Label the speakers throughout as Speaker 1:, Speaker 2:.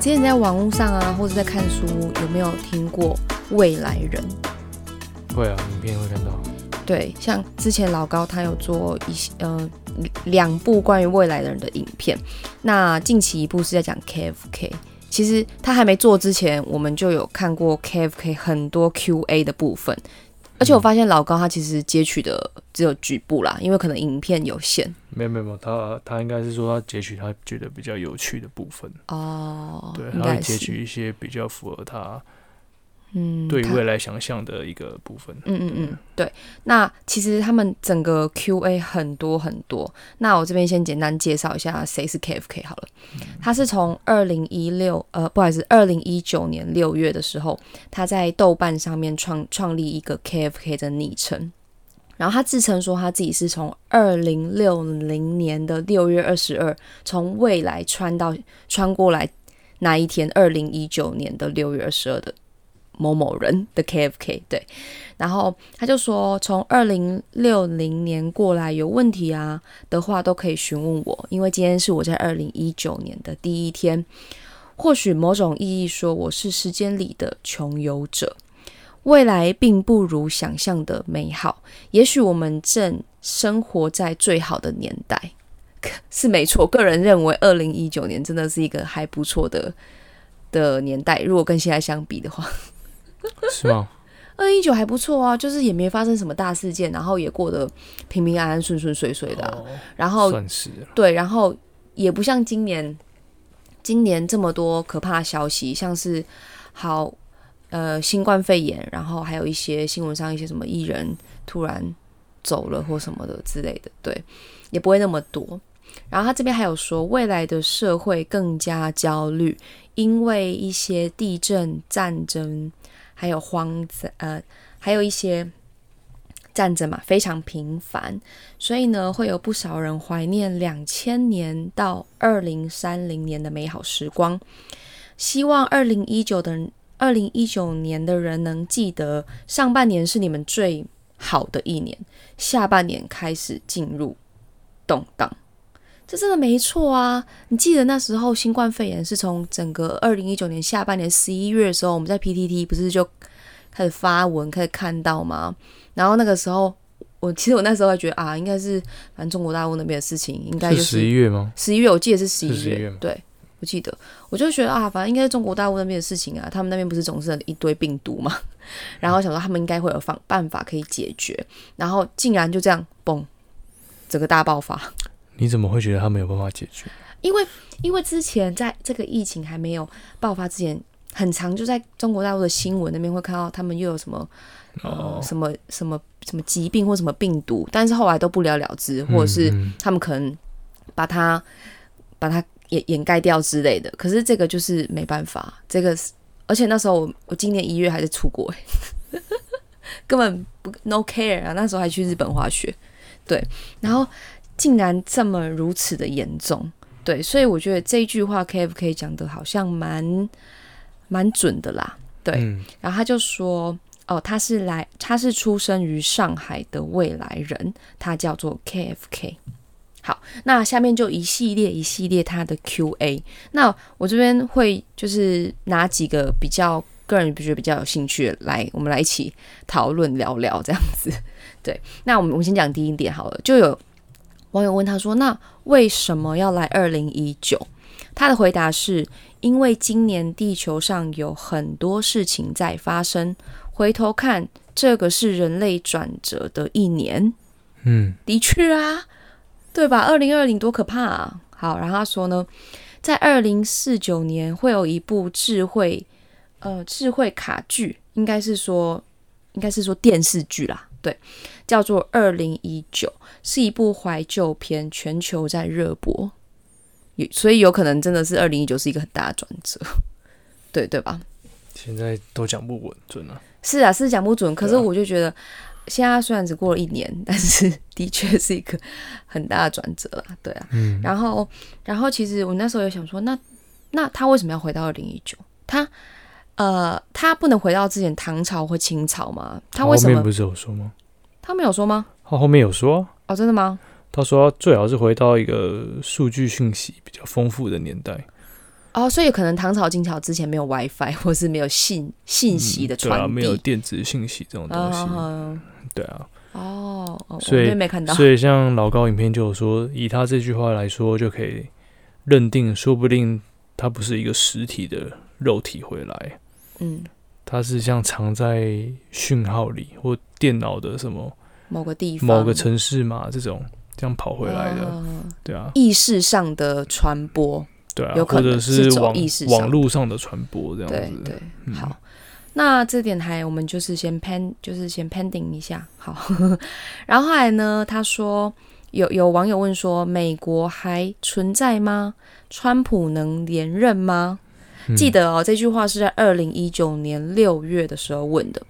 Speaker 1: 之前在网络上啊，或者在看书，有没有听过未来人？
Speaker 2: 会啊，影片会看到。
Speaker 1: 对，像之前老高他有做一些呃两部关于未来的人的影片，那近期一部是在讲 KFK。其实他还没做之前，我们就有看过 KFK 很多 QA 的部分，而且我发现老高他其实截取的只有局部啦，因为可能影片有限。
Speaker 2: 没有没有没有，他他应该是说他截取他觉得比较有趣的部分。
Speaker 1: 哦，
Speaker 2: 对，
Speaker 1: 应
Speaker 2: 他会截取一些比较符合他
Speaker 1: 嗯他
Speaker 2: 对未来想象的一个部分。
Speaker 1: 嗯嗯嗯，对。那其实他们整个 Q&A 很多很多。那我这边先简单介绍一下谁是 KFK 好了。他是从二零一六呃，不好意思，二零一九年六月的时候，他在豆瓣上面创创立一个 KFK 的昵称。然后他自称说他自己是从二零六零年的六月二十二从未来穿到穿过来那一天，二零一九年的六月二十二的某某人的 KFK 对。然后他就说，从二零六零年过来有问题啊的话，都可以询问我，因为今天是我在二零一九年的第一天。或许某种意义说，我是时间里的穷游者。未来并不如想象的美好，也许我们正生活在最好的年代，是没错。个人认为，二零一九年真的是一个还不错的的年代，如果跟现在相比的话。
Speaker 2: 是吗？
Speaker 1: 二一九还不错啊，就是也没发生什么大事件，然后也过得平平安安、顺顺遂遂的啊、
Speaker 2: 哦，
Speaker 1: 然后
Speaker 2: 算是啊
Speaker 1: 对，然后也不像今年，今年这么多可怕的消息，像是好呃新冠肺炎，然后还有一些新闻上一些什么艺人突然走了或什么的之类的，对，也不会那么多。然后他这边还有说，未来的社会更加焦虑，因为一些地震、战争，还有荒，呃，还有一些战争嘛，非常频繁，所以呢，会有不少人怀念两千年到二零三零年的美好时光。希望二零一九的二零一九年的人能记得，上半年是你们最好的一年，下半年开始进入动荡。这真的没错啊！你记得那时候新冠肺炎是从整个二零一九年下半年十一月的时候，我们在 PTT 不是就开始发文，开始看到吗？然后那个时候，我其实我那时候还觉得啊，应该是反正中国大陆那边的事情，应该就是
Speaker 2: 十一月吗？
Speaker 1: 十一月，我记得是十一
Speaker 2: 是11月
Speaker 1: 对，我记得，我就觉得啊，反正应该是中国大陆那边的事情啊，他们那边不是总是一堆病毒嘛，然后想说他们应该会有方办法可以解决，然后竟然就这样嘣，整个大爆发。
Speaker 2: 你怎么会觉得他没有办法解决？
Speaker 1: 因为因为之前在这个疫情还没有爆发之前，很长就在中国大陆的新闻那边会看到他们又有什么呃
Speaker 2: 哦，
Speaker 1: 什么什么什么疾病或什么病毒，但是后来都不了了之，或者是
Speaker 2: 嗯
Speaker 1: 他们可能把它把它掩掩盖掉之类的。可是这个就是没办法，这个是而且那时候我我今年一月还是出国、欸，根本不 no care 啊，那时候还去日本滑雪，对，然后竟然这么如此的严重，对，所以我觉得这一句话 KFK 讲的好像蛮蛮准的啦，对，
Speaker 2: 嗯
Speaker 1: 然后他就说，哦，他是来，他是出生于上海的未来人，他叫做 KFK。好，那下面就一系列一系列他的 Q&A。那我这边会就是拿几个比较个人觉得比较有兴趣的来，我们来一起讨论聊聊这样子。对，那我们我们先讲第一点好了，就有网友问他说，那为什么要来二零一九？他的回答是因为今年地球上有很多事情在发生，回头看，这个是人类转折的一年。
Speaker 2: 嗯，
Speaker 1: 的确啊，对吧？二零二零多可怕啊！好，然后他说呢，在二零四九年会有一部智慧呃智慧卡剧，应该是说应该是说电视剧啦，对，叫做《二零一九》，是一部怀旧片，全球在热播，有所以有可能真的是二零一九是一个很大的转折，对对吧？
Speaker 2: 现在都讲不稳准啊。
Speaker 1: 是啊，是讲不准，可是我就觉得，现在虽然只过了一年，但是 的确是一个很大的转折啦，对啊。
Speaker 2: 嗯，
Speaker 1: 然后，然后其实我那时候也想说，那那他为什么要回到二零一九？他呃，他不能回到之前唐朝或清朝吗？他为什么
Speaker 2: 后面不是有说吗？
Speaker 1: 他没有说吗？
Speaker 2: 他后面有说啊，
Speaker 1: 哦，真的吗？
Speaker 2: 他说最好是回到一个数据讯息比较丰富的年代。
Speaker 1: 哦，所以可能唐朝、金朝之前没有 WiFi，或是没有信信息的
Speaker 2: 对啊，
Speaker 1: 传递，
Speaker 2: 没有电子信息这种东西，
Speaker 1: 哦
Speaker 2: 对啊，
Speaker 1: 哦，
Speaker 2: 所以
Speaker 1: 没看到，
Speaker 2: 所以像老高影片就有说，以他这句话来说，就可以认定，说不定他不是一个实体的肉体回来，
Speaker 1: 嗯，
Speaker 2: 它是像藏在讯号里或电脑的什么
Speaker 1: 某个地方，
Speaker 2: 某个城市嘛这种这样跑回来的，
Speaker 1: 哦
Speaker 2: 对啊，
Speaker 1: 意识上的传播，
Speaker 2: 对啊，
Speaker 1: 有可能是走
Speaker 2: 网网络上的传播这样子，
Speaker 1: 对对，
Speaker 2: 嗯
Speaker 1: 好。那这点还我们就是先 pen，就是先 pending 一下，好。然后后来呢，他说有有网友问说，美国还存在吗？川普能连任吗？
Speaker 2: 嗯
Speaker 1: 记得哦，这句话是在二零一九年六月的时候问的。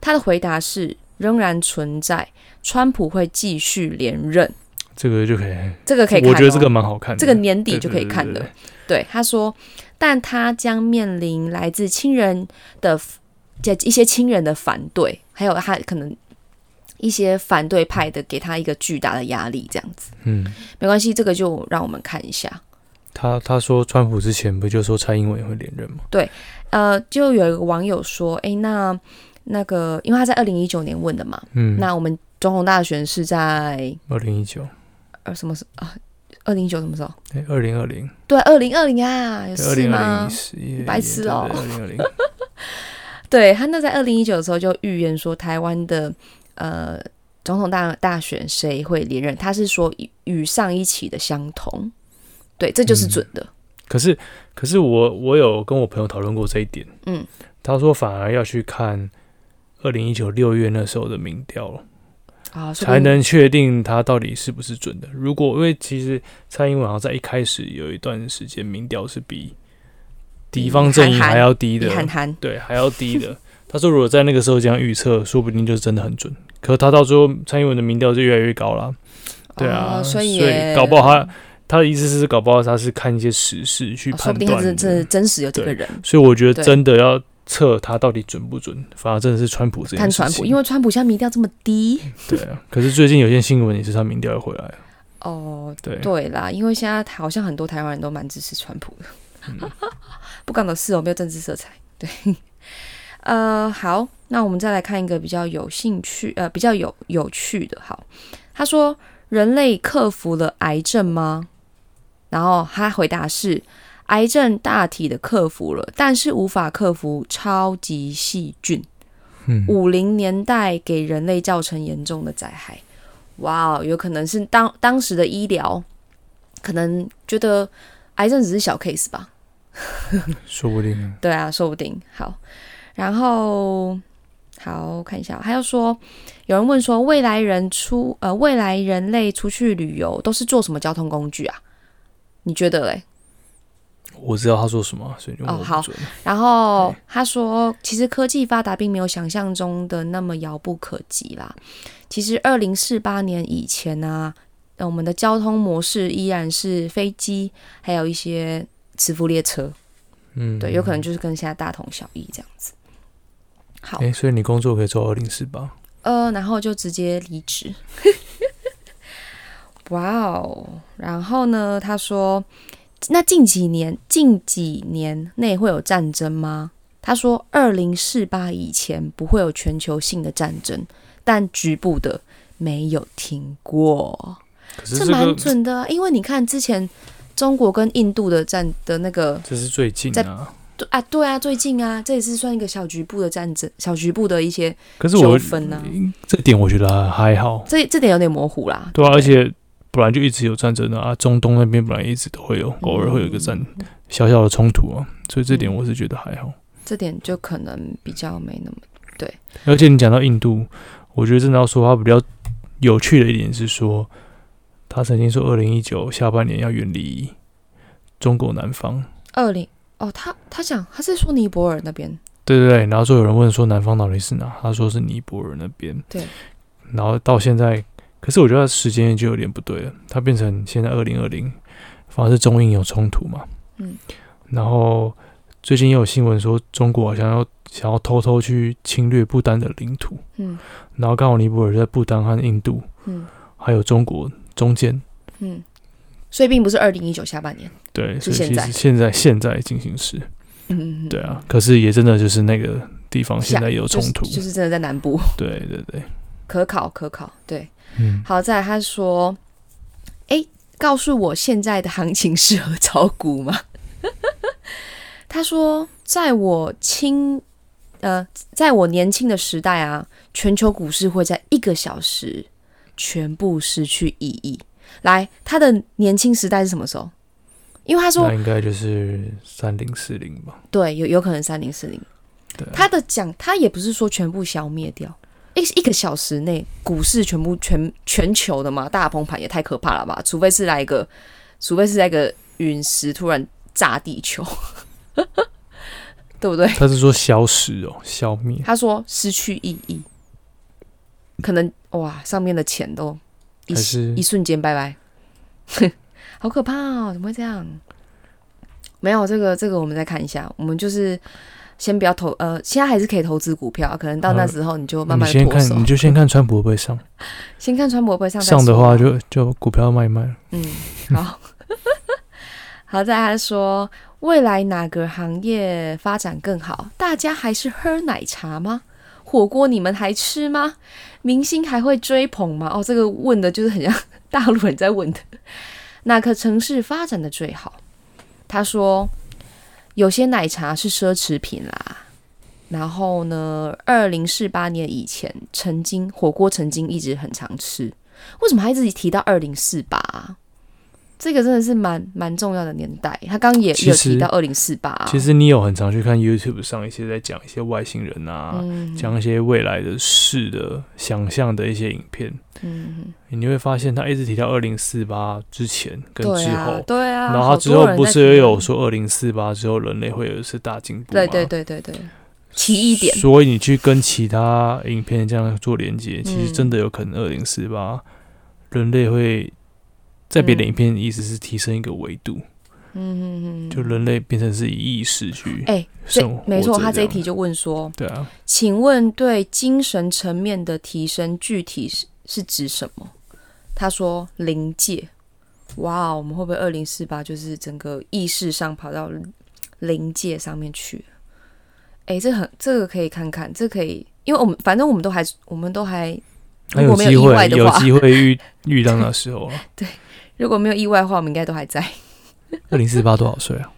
Speaker 1: 他的回答是仍然存在，川普会继续连任。
Speaker 2: 这个就可以，
Speaker 1: 这个可以看、哦，
Speaker 2: 我觉得这个蛮好看的，
Speaker 1: 这个年底就可以看了。
Speaker 2: 对，
Speaker 1: 他说，但他将面临来自亲人的这一些亲人的反对，还有他可能一些反对派的给他一个巨大的压力，这样子
Speaker 2: 嗯，
Speaker 1: 没关系，这个就让我们看一下。
Speaker 2: 他他说川普之前不就说蔡英文也会连任吗？
Speaker 1: 对呃，就有一个网友说，哎，那那个，因为他在二零一九年问的嘛，
Speaker 2: 嗯，
Speaker 1: 那我们总统大选是在
Speaker 2: 二零一九，
Speaker 1: 呃什么时啊？二零一九什么时候？
Speaker 2: 哎，二零二零，
Speaker 1: 对，二零二零啊，有
Speaker 2: 二
Speaker 1: 事吗白痴哦
Speaker 2: 二零二零，
Speaker 1: 对他那在二零一九的时候就预言说台湾的呃总统大大选谁会连任，他是说与与上一期的相同，对，这就是准的。
Speaker 2: 可是可是我我有跟我朋友讨论过这一点，
Speaker 1: 嗯，
Speaker 2: 他说反而要去看二零一九六月那时候的民调了，
Speaker 1: 啊，
Speaker 2: 才能确定他到底是不是准的。如果因为其实蔡英文好像在一开始有一段时间民调是比敌方阵营还要低的，对，还要低的。他说如果在那个时候这样预测，说不定就是真的很准。可他到最后蔡英文的民调就越来越高了，对啊，
Speaker 1: 哦所以
Speaker 2: 搞不好他他的意思是搞不好他是看一些时事去判断的
Speaker 1: 不定他真实有这个人。
Speaker 2: 所以我觉得真的要测他到底准不准，反而真的是川普这件事情。
Speaker 1: 看川普，因为川普现在民调这么低
Speaker 2: 对啊，可是最近有件新闻也是他民调又回来了，
Speaker 1: 哦，
Speaker 2: 对，
Speaker 1: 对啦，因为现在好像很多台湾人都蛮支持川普的，
Speaker 2: 嗯
Speaker 1: 不关我的事哦，没有政治色彩。对，呃，好，那我们再来看一个比较有兴趣，呃，比较有有趣的。好，他说人类克服了癌症吗？然后他回答是，癌症大体的克服了，但是无法克服超级细菌。
Speaker 2: 嗯，
Speaker 1: 五零年代给人类造成严重的灾害。哇哦，有可能是当当时的医疗可能觉得癌症只是小 case 吧？
Speaker 2: 说不定
Speaker 1: 对啊，说不定。好，然后好看一下，还要说有人问说，未来人出呃，未来人类出去旅游都是坐什么交通工具啊？你觉得嘞？
Speaker 2: 我知道他说什么，所以就
Speaker 1: 哦好。然后他说，其实科技发达并没有想象中的那么遥不可及啦。其实二零四八年以前呢、呃我们的交通模式依然是飞机，还有一些磁浮列车，
Speaker 2: 嗯，
Speaker 1: 对，有可能就是跟现在大同小异这样子。好，
Speaker 2: 哎、所以你工作可以做二零四八，
Speaker 1: 呃，然后就直接离职。哇哦！然后呢，他说，那近几年近几年内会有战争吗？他说，二零四八以前不会有全球性的战争，但局部的没有听过，这蛮准的啊。因为你看之前中国跟印度的战的那个
Speaker 2: 这是最近
Speaker 1: 在
Speaker 2: 啊。
Speaker 1: 对啊，对啊，最近啊，这也是算一个小局部的战争，小局部的一些
Speaker 2: 可是我
Speaker 1: 纠纷啊。
Speaker 2: 这点我觉得还好，
Speaker 1: 这这点有点模糊啦。
Speaker 2: 对而且本来就一直有战争的啊，中东那边本来一直都会有，偶尔会有一个战
Speaker 1: 嗯。
Speaker 2: 小小的冲突啊，所以这点我是觉得还好。
Speaker 1: 这点就可能比较没那么对。
Speaker 2: 而且你讲到印度，我觉得真的要说他比较有趣的一点是说，他曾经说二零一九下半年要远离中国南方，
Speaker 1: 二零哦，他他讲他是说尼泊尔那边。
Speaker 2: 对对对，然后就有人问说南方到底是哪，他说是尼泊尔那边，
Speaker 1: 对，
Speaker 2: 然后到现在，可是我觉得时间就有点不对了，它变成现在二零二零，反而是中印有冲突嘛，
Speaker 1: 嗯，
Speaker 2: 然后最近也有新闻说中国好像要想要偷偷去侵略不丹的领土，
Speaker 1: 嗯。
Speaker 2: 然后刚好尼泊尔在不丹和印度
Speaker 1: 嗯。
Speaker 2: 还有中国中间。
Speaker 1: 嗯。所以并不是二零一九下半年。
Speaker 2: 对，
Speaker 1: 是现在。
Speaker 2: 现在现在进行时，
Speaker 1: 嗯嗯，
Speaker 2: 对啊，可是也真的就是那个地方现在有冲突，
Speaker 1: 就是，就是真的在南部，
Speaker 2: 对对对，
Speaker 1: 可考可考。对，
Speaker 2: 嗯，
Speaker 1: 好在他说，哎，告诉我现在的行情适合炒股吗？他说，在我轻呃，在我年轻的时代啊，全球股市会在一个小时全部失去意义。来，他的年轻时代是什么时候？因为他说
Speaker 2: 那，应该就是三零四零吧，
Speaker 1: 对，有有可能三零四零。
Speaker 2: 对啊，
Speaker 1: 他的讲，他也不是说全部消灭掉，一一个小时内股市全部全全球的嘛，大崩盘也太可怕了吧？除非是来一个，除非是来一个陨石突然炸地球，对不对？
Speaker 2: 他是说消失哦，消灭，
Speaker 1: 他说失去意义，可能哇，上面的钱都一
Speaker 2: 还是
Speaker 1: 一瞬间拜拜，好可怕哦！怎么会这样？没有这个，这个我们再看一下。我们就是先不要投，呃，现在还是可以投资股票，可能到那时候你就慢
Speaker 2: 你先看。你就先看川普会不会上，
Speaker 1: 先看川普会不会上
Speaker 2: 上的话就就股票卖一卖了，
Speaker 1: 嗯，好。好在他说，未来哪个行业发展更好？大家还是喝奶茶吗？火锅你们还吃吗？明星还会追捧吗？哦，这个问的就是很像 大陆人在问的。哪个城市发展的最好？他说，有些奶茶是奢侈品啦。然后呢，二零四八年以前，曾经火锅曾经一直很常吃。为什么还一直提到二零四八？这个真的是蛮蛮重要的年代。他刚刚也有提到二零四八。
Speaker 2: 其实你有很常去看 YouTube 上一些在讲一些外星人啊，
Speaker 1: 嗯，
Speaker 2: 讲一些未来的事的想象的一些影片，
Speaker 1: 嗯，
Speaker 2: 你会发现他一直提到二零四八之前跟之后，
Speaker 1: 啊，对啊。
Speaker 2: 然后他之后不是也有说二零四八之后人类会有一次大进步吗？
Speaker 1: 对对对对对，奇异点。
Speaker 2: 所以你去跟其他影片这样做连接，其实
Speaker 1: 嗯
Speaker 2: 真的有可能二零四八人类会在别的
Speaker 1: 嗯
Speaker 2: 影片意思是提升一个维度，
Speaker 1: 嗯嗯嗯，
Speaker 2: 就人类变成是以意识去
Speaker 1: 哎，这
Speaker 2: 生活
Speaker 1: 没错，他这一题就问说，
Speaker 2: 对啊，
Speaker 1: 请问对精神层面的提升具体是是指什么？他说临界。哇，我们会不会二零四八就是整个意识上跑到临界上面去了？哎，这很这个可以看看，这可以，因为我们反正我们都还我们都还
Speaker 2: 还
Speaker 1: 如果没有意
Speaker 2: 机会有
Speaker 1: 外的话 有
Speaker 2: 机会遇遇到那时候啊。
Speaker 1: 如果没有意外的话，我们应该都还在。
Speaker 2: 二零四八多少岁啊？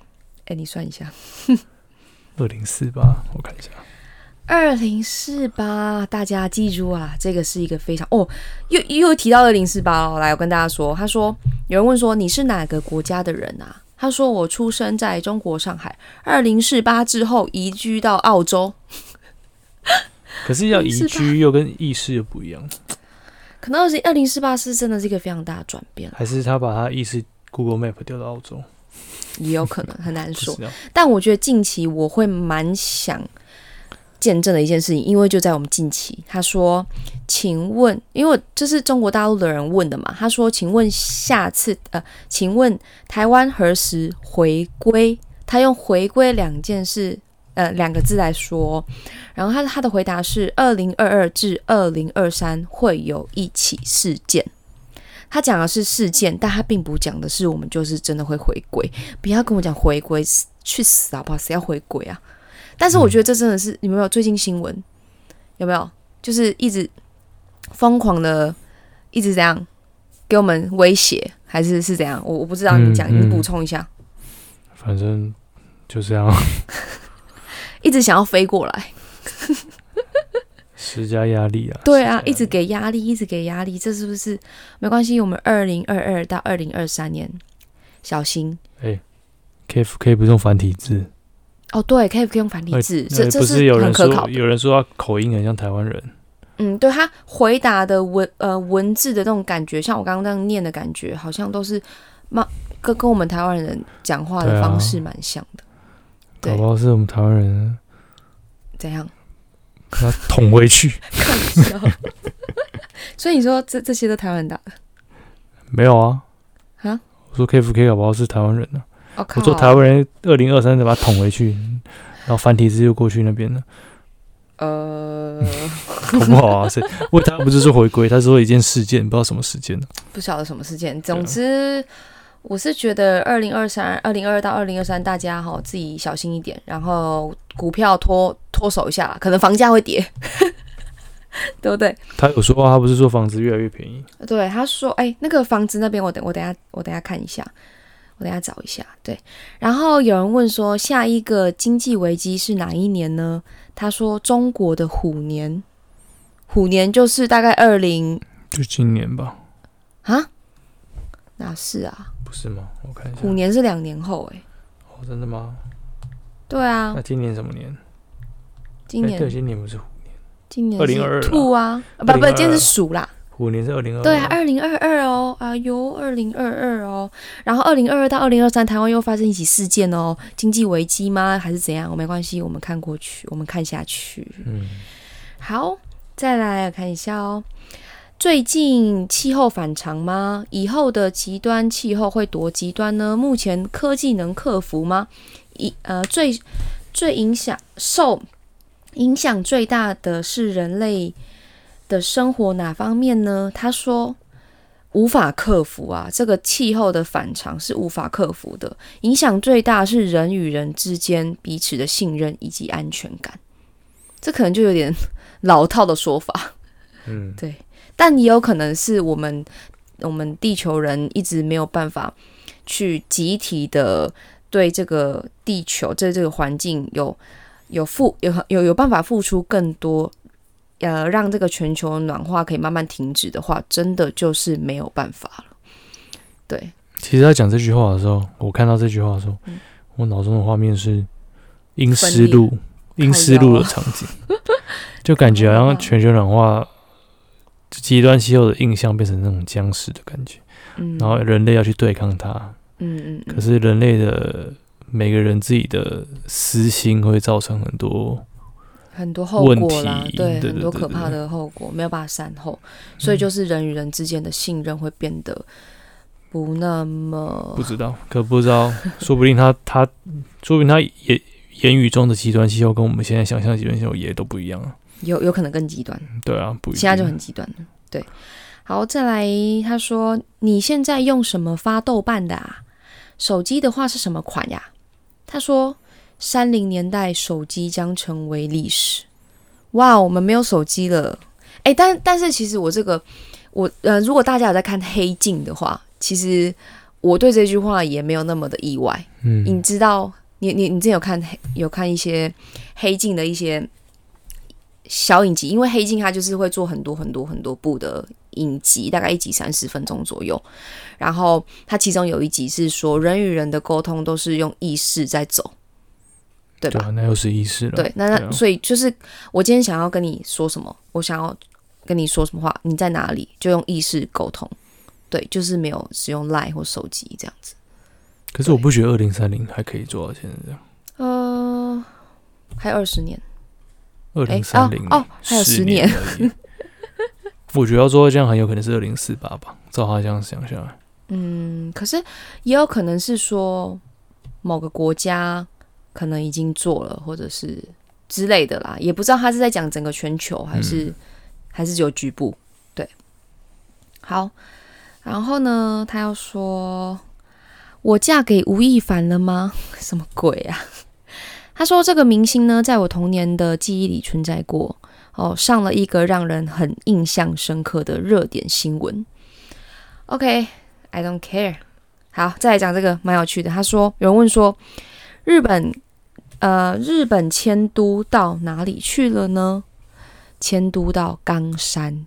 Speaker 1: 哎，你算一下，
Speaker 2: 二零四八，我看一下。
Speaker 1: 二零四八，大家记住啊，这个是一个非常哦，又又提到二零四八了。来，我跟大家说，他说有人问说你是哪个国家的人啊？他说我出生在中国上海，二零四八之后移居到澳洲。
Speaker 2: 可是要移居又跟意识又不一样，
Speaker 1: 可能二零二零四八是真的是一个非常大的转变，
Speaker 2: 还是他把他意识 Google Map 调到澳洲？
Speaker 1: 也有可能很难说。但我觉得近期我会蛮想见证的一件事情，因为就在我们近期，他说：“请问，因为这是中国大陆的人问的嘛？他说，请问下次呃，请问台湾何时回归？他用‘回归’两件事呃两个字来说，然后他他的回答是：二零二二至二零二三会有一起事件。”他讲的是事件，但他并不讲的是我们就是真的会回归。不要跟我讲回归，去死好不好？谁要回归啊？但是我觉得这真的是，你们有没有最近新闻有没有？就是一直疯狂的，一直这样给我们威胁，还是是怎样？我我不知道，你讲，
Speaker 2: 嗯嗯
Speaker 1: 你补充一下。
Speaker 2: 反正就这样，
Speaker 1: 一直想要飞过来，
Speaker 2: 施加压力啊。
Speaker 1: 对啊，一直给压力，一直给压力，这是不是没关系？我们二零二二到二零二三年，小心
Speaker 2: K F K 不是用繁体字，
Speaker 1: 哦。对，可以不用繁体
Speaker 2: 呃
Speaker 1: 字，这
Speaker 2: 呃
Speaker 1: 这
Speaker 2: 是有人
Speaker 1: 很可考的。
Speaker 2: 说有人说他口音很像台湾人，
Speaker 1: 嗯，对他回答的文呃文字的那种感觉，像我刚刚那样念的感觉，好像都是蛮跟跟我们台湾人讲话的方式蛮像的。对
Speaker 2: 搞不好是我们台湾人
Speaker 1: 怎样？
Speaker 2: 把他捅回去。
Speaker 1: 所以你说这这些都台湾人打的？
Speaker 2: 没有啊，
Speaker 1: 啊？
Speaker 2: 我说 K F K 搞不好是台湾人呢、
Speaker 1: 我、
Speaker 2: 说台湾人二零二三再把他捅回去，然后繁体字又过去那边了，
Speaker 1: 呃，
Speaker 2: 好不好啊，是，因为他不是说回归，他是说一件事件，不知道什么事件呢。
Speaker 1: 不晓得什么事件。
Speaker 2: 啊
Speaker 1: 总之，我是觉得二零二三、二零二二到二零二三，大家哈自己小心一点，然后股票脱脱手一下，可能房价会跌，对不对？
Speaker 2: 他有说啊，他不是说房子越来越便宜？
Speaker 1: 对，他说，哎，那个房子那边，我等我等下我等下看一下，我等下找一下。对，然后有人问说，下一个经济危机是哪一年呢？他说中国的虎年，虎年就是大概二零，
Speaker 2: 就今年吧？
Speaker 1: 啊？哪是啊？
Speaker 2: 不是吗？我看一下，
Speaker 1: 虎年是两年后，哎，
Speaker 2: 哦，真的吗？
Speaker 1: 对啊，
Speaker 2: 那今年什么年？
Speaker 1: 今年
Speaker 2: 对，今年不是虎年，
Speaker 1: 今年
Speaker 2: 2022
Speaker 1: 兔啊，不不，今年是鼠啦。
Speaker 2: 虎年是二零二，
Speaker 1: 对啊，二零二二哦，啊哟，二零二二哦，然后二零二二到二零二三，台湾又发生一起事件哦，经济危机吗？还是怎样？我没关系，我们看过去，我们看下去。
Speaker 2: 嗯，
Speaker 1: 好，再来看一下哦。最近气候反常吗？以后的极端气候会多极端呢？目前科技能克服吗？一呃，最最影响受影响最大的是人类的生活哪方面呢？他说无法克服啊，这个气候的反常是无法克服的，影响最大是人与人之间彼此的信任以及安全感。这可能就有点 老套的说法，
Speaker 2: 嗯，
Speaker 1: 对。但也有可能是我们我们地球人一直没有办法去集体的对这个地球在这个环境有有付有有有办法付出更多，呃，让这个全球暖化可以慢慢停止的话，真的就是没有办法了。对，
Speaker 2: 其实他讲这句话的时候，我看到这句话的时候，我脑中的画面是阴湿路阴湿路的场景，就感觉好像 全球暖化。极端气候的印象变成那种僵尸的感觉，嗯，然后人类要去对抗它，
Speaker 1: 嗯嗯，
Speaker 2: 可是人类的每个人自己的私心会造成很多
Speaker 1: 很多后果啦，对，很多可怕的后果没有办法善后，所以就是人与人之间的信任会变得不那么
Speaker 2: 不知道，可不知道，说不定他他，说不定他也言语中的极端气候跟我们现在想象极端气候也都不一样啊。
Speaker 1: 有有可能更极端，
Speaker 2: 对啊，不，
Speaker 1: 现在就很极端了。对，好，再来，他说你现在用什么发豆瓣的啊？手机的话是什么款呀？他说三零年代手机将成为历史。哇，我们没有手机了。哎，但但是其实我这个，我呃，如果大家有在看《黑镜》的话，其实我对这句话也没有那么的意外。
Speaker 2: 嗯，
Speaker 1: 你知道，你你你之前有看有看一些《黑镜》的一些。小影集，因为黑镜它就是会做很多很多很多部的影集，大概一集三十分钟左右。然后它其中有一集是说人与人的沟通都是用意识在走，对吧？
Speaker 2: 那又是意识了。
Speaker 1: 对，那那所以就是我今天想要跟你说什么，我想要跟你说什么话，你在哪里就用意识沟通。对，就是没有使用 Line 或手机这样子。
Speaker 2: 可是我不觉得二零三零还可以做到现在这样。
Speaker 1: 呃，还有二十年。
Speaker 2: 二零三零
Speaker 1: 哦，还有十年。
Speaker 2: 我觉得要做到这样，很有可能是二零四八吧。照他这样想下来，
Speaker 1: 嗯，可是也有可能是说某个国家可能已经做了，或者是之类的啦，也不知道他是在讲整个全球，还是还是只有局部。对，好，然后呢，他要说我嫁给吴亦凡了吗？什么鬼啊？他说：“这个明星呢，在我童年的记忆里存在过哦，上了一个让人很印象深刻的热点新闻。” OK，I don't care。好，再来讲这个蛮有趣的。他说：“有人问说，日本呃，日本迁都到哪里去了呢？迁都到冈山。”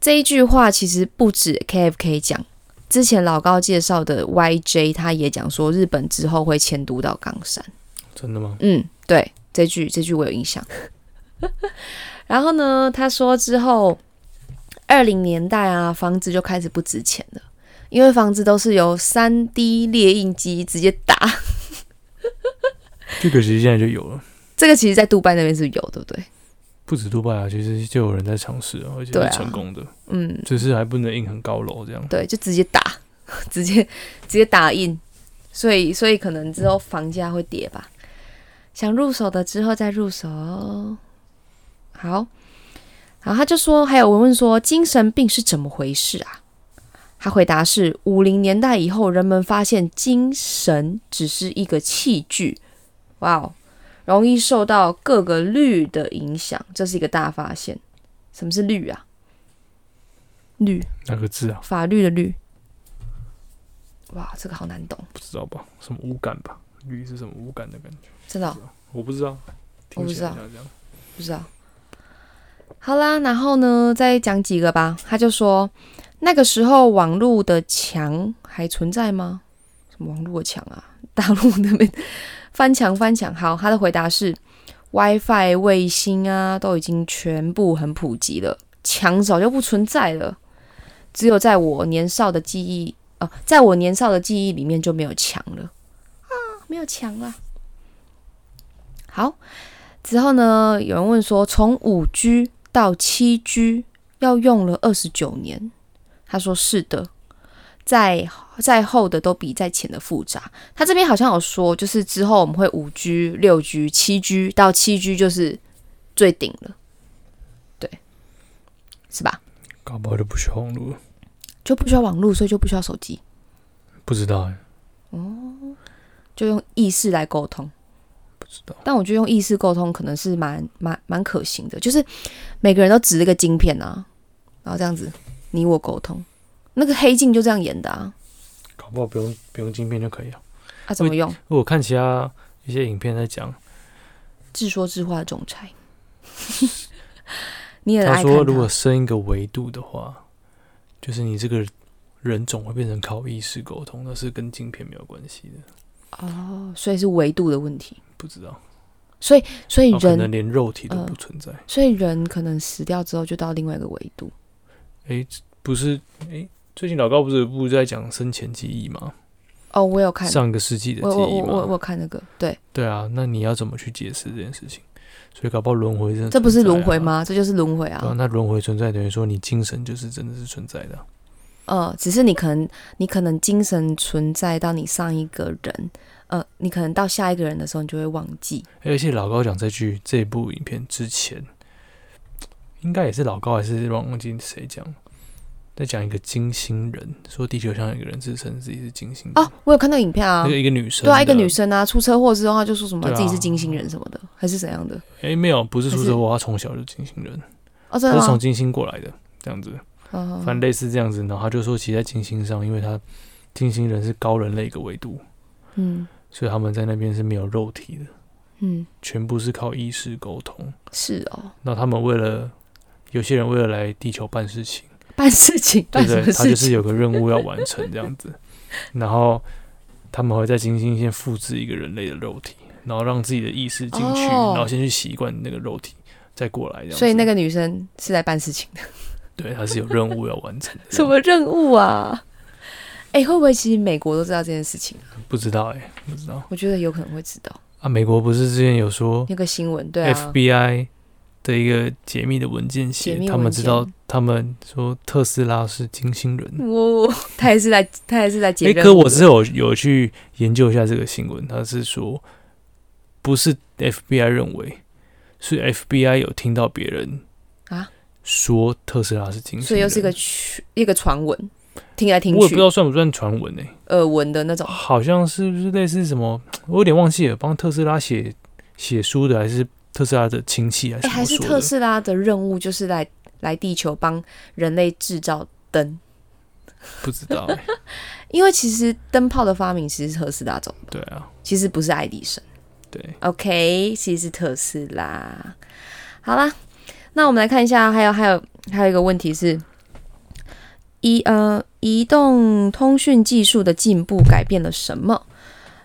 Speaker 1: 这一句话其实不止 KFK 讲，之前老高介绍的 YJ 他也讲说，日本之后会迁都到冈山。
Speaker 2: 真的吗？
Speaker 1: 嗯，对，这句这句我有印象。然后呢，他说之后二零年代啊，房子就开始不值钱了，因为房子都是由三 D 列印机直接打。
Speaker 2: 这个其实现在就有了。
Speaker 1: 这个其实，在杜拜那边是有，对不对？
Speaker 2: 不止杜拜啊，其实就有人在尝试，啊而且是成功的。
Speaker 1: 嗯，
Speaker 2: 只是还不能印很高楼这样。
Speaker 1: 对，就直接打，直接直接打印，所以所以可能之后房价会跌吧。想入手的之后再入手，好，然后他就说，还有文问说，精神病是怎么回事啊？他回答是：五零年代以后，人们发现精神只是一个器具，哇哦，容易受到各个律的影响，这是一个大发现。什么是律啊？律
Speaker 2: 哪个字啊？
Speaker 1: 法律的律。哇，这个好难懂，
Speaker 2: 不知道吧？什么无感吧？律是什么无感的感觉？
Speaker 1: 真的哦、
Speaker 2: 我不知道，
Speaker 1: 我不知道。不知道。好啦，然后呢，再讲几个吧。他就说，那个时候网络的墙还存在吗？什么网络的墙啊？大陆那边翻墙翻墙。好，他的回答是，WiFi、卫星啊，都已经全部很普及了，墙早就不存在了。只有在我年少的记忆，哦、在我年少的记忆里面就没有墙了啊，没有墙了。好，之后呢，有人问说，从五 G 到七 G 要用了二十九年。他说是的，在在后的都比在前的复杂。他这边好像有说，就是之后我们会五 G、六 G、七 G 到七 G 就是最顶了，对，是吧？
Speaker 2: 搞不好就不需要网络，
Speaker 1: 就不需要网络，所以就不需要手机，
Speaker 2: 不知道哎、哦
Speaker 1: 就用意识来沟通。
Speaker 2: 不知道。
Speaker 1: 但我觉得用意识沟通可能是蛮蛮蛮可行的，就是每个人都指了个晶片啊，然后这样子你我沟通。那个黑镜就这样演的啊，
Speaker 2: 搞不好不用不用晶片就可以了。
Speaker 1: 啊怎么用？
Speaker 2: 我看其他一些影片在讲，
Speaker 1: 自说自话的总裁，你也很
Speaker 2: 他说如果升一个维度的话，就是你这个人总会变成靠意识沟通，那是跟晶片没有关系的。
Speaker 1: 哦，所以是维度的问题，
Speaker 2: 不知道，
Speaker 1: 所以
Speaker 2: 所以
Speaker 1: 人，
Speaker 2: 能连肉体都
Speaker 1: 嗯
Speaker 2: 不存在。
Speaker 1: 所以人可能死掉之后就到另外一个维度。
Speaker 2: 诶，不是，诶，最近老高不是有部在讲生前记忆吗？
Speaker 1: 哦，我有看，
Speaker 2: 上个世纪的
Speaker 1: 我
Speaker 2: 记忆
Speaker 1: 我我看那个，对，
Speaker 2: 对啊，那你要怎么去解释这件事情？所以搞不好轮回真的、
Speaker 1: 这不是轮回？吗？这就是轮回
Speaker 2: 对啊，
Speaker 1: 啊。
Speaker 2: 那轮回存在等于说你精神就是真的是存在的啊、
Speaker 1: 呃，只是你可能你可能精神存在到你上一个人，呃，你可能到下一个人的时候，你就会忘记。
Speaker 2: 而且老高讲这句这部影片之前，应该也是老高还是忘记谁讲，在讲一个金星人，说地球上有一个人自称自己是金星人，
Speaker 1: 哦，我有看到影片啊。
Speaker 2: 那个，一个女生，
Speaker 1: 对啊，一个女，生啊，出车祸之后，她就说什么
Speaker 2: 啊
Speaker 1: 自己是金星人什么的，还是怎样的？
Speaker 2: 诶，没有，不是出车祸，她从小就金星人，
Speaker 1: 哦，真的吗？
Speaker 2: 她是从金星过来的，这样子，
Speaker 1: 嗯
Speaker 2: 反正类似这样子，然后他就说，其实在金星上，因为他金星人是高人类一个维度，
Speaker 1: 嗯
Speaker 2: 所以他们在那边是没有肉体的，
Speaker 1: 嗯，
Speaker 2: 全部是靠意识沟通。
Speaker 1: 是哦，
Speaker 2: 那他们为了有些人为了来地球办事情，
Speaker 1: 办事情，
Speaker 2: 对不对？他就是？有个任务要完成这样子，然后他们会在金星先复制一个人类的肉体，然后让自己的意识进去，
Speaker 1: 哦
Speaker 2: 然后先去习惯那个肉体，再过来这样。
Speaker 1: 所以那个女生是在办事情的，
Speaker 2: 对，他是有任务要完成的。
Speaker 1: 什么任务啊？哎、会不会其实美国都知道这件事情啊？
Speaker 2: 不知道哎、不知道
Speaker 1: 我觉得有可能会知道。
Speaker 2: 啊。美国不是之前有说
Speaker 1: 那个新闻，对啊
Speaker 2: ，FBI 的一个解密的文件写，他们知道，他们说特斯拉是金星人。
Speaker 1: 我他也是在他也是在解
Speaker 2: 诶，
Speaker 1: 任务的
Speaker 2: 可我是有有去研究一下这个新闻，他是说不是 FBI 认为，是 FBI 有听到别人
Speaker 1: 啊
Speaker 2: 说特斯拉是金星人，
Speaker 1: 所以又是一个一个传闻，听来听去
Speaker 2: 我也不知道算不算传闻呢、
Speaker 1: 耳闻的那种。
Speaker 2: 好像是不是类似什么，我有点忘记了，帮特斯拉写写书的，还是特斯拉的亲戚还是
Speaker 1: 哎、还是？特斯拉的任务就是来来地球帮人类制造灯，
Speaker 2: 不知道、欸。
Speaker 1: 因为其实灯泡的发明其实是特斯拉做的，
Speaker 2: 对啊，
Speaker 1: 其实不是爱迪生。
Speaker 2: 对
Speaker 1: ，OK，其实是特斯拉。好啦，那我们来看一下，还有还有还有一个问题是，移呃移动通讯技术的进步改变了什么？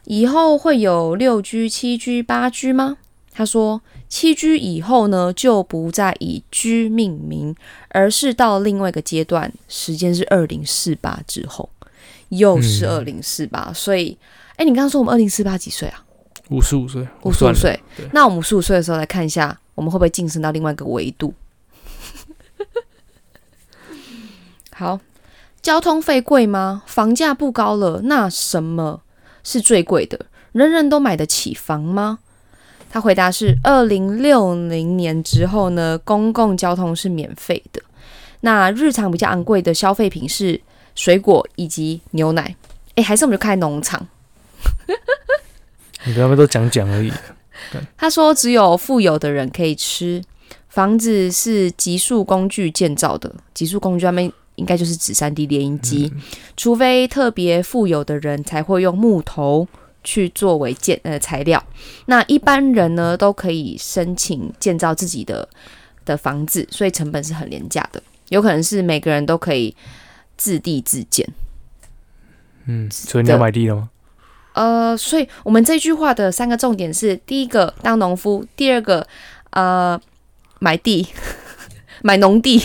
Speaker 1: 以后会有六 G、七 G、八 G 吗？他说，七 G 以后呢，就不再以 G 命名，而是到另外一个阶段，时间是二零四八之后，又是二
Speaker 2: 嗯
Speaker 1: 零四八。所以，哎，你刚刚说我们二零四八几岁啊？
Speaker 2: 五十五岁，
Speaker 1: 五十五岁。那我们五十五岁的时候来看一下，我们会不会晋升到另外一个维度？好，交通费贵吗？房价不高了，那什么是最贵的？人人都买得起房吗？他回答是：二零六零年之后呢，公共交通是免费的。那日常比较昂贵的消费品是水果以及牛奶。诶，还是我们就开农场？
Speaker 2: 你不要都讲讲而已。
Speaker 1: 他说，只有富有的人可以吃。房子是极速工具建造的，极速工具上面应该就是指三 D 猎鹰机，除非特别富有的人才会用木头去作为建呃材料。那一般人呢都可以申请建造自己的的房子，所以成本是很廉价的。有可能是每个人都可以自地自建。
Speaker 2: 嗯，所以你要买地了吗？
Speaker 1: 呃，所以我们这句话的三个重点是：第一个当农夫，第二个呃买地 买农地，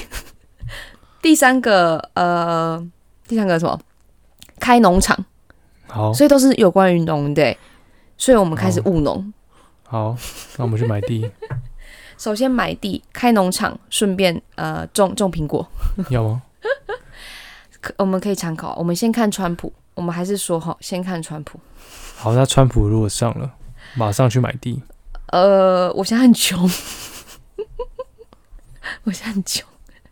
Speaker 1: 第三个呃第三个什么开农场。
Speaker 2: 好，
Speaker 1: 所以都是有关于农的，所以我们开始务农。
Speaker 2: 好，那我们去买地。
Speaker 1: 首先买地开农场，顺便呃种种苹果。
Speaker 2: 要吗？
Speaker 1: 可我们可以参考。我们先看川普，我们还是说好先看川普。
Speaker 2: 好，那川普如果上了，马上去买地。
Speaker 1: 呃，我现在很穷，我现在很穷。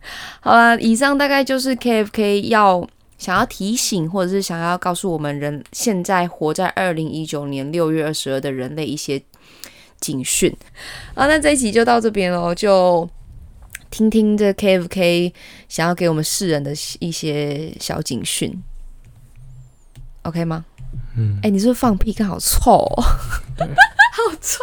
Speaker 1: 好了，以上大概就是 KFK 要想要提醒，或者是想要告诉我们人现在活在二零一九年六月二十二的人类一些警讯。好，那这一集就到这边喽，就听听这 KFK 想要给我们世人的一些小警讯，OK 吗？
Speaker 2: 嗯，
Speaker 1: 哎，你是不是放屁？看 好臭，哦好臭。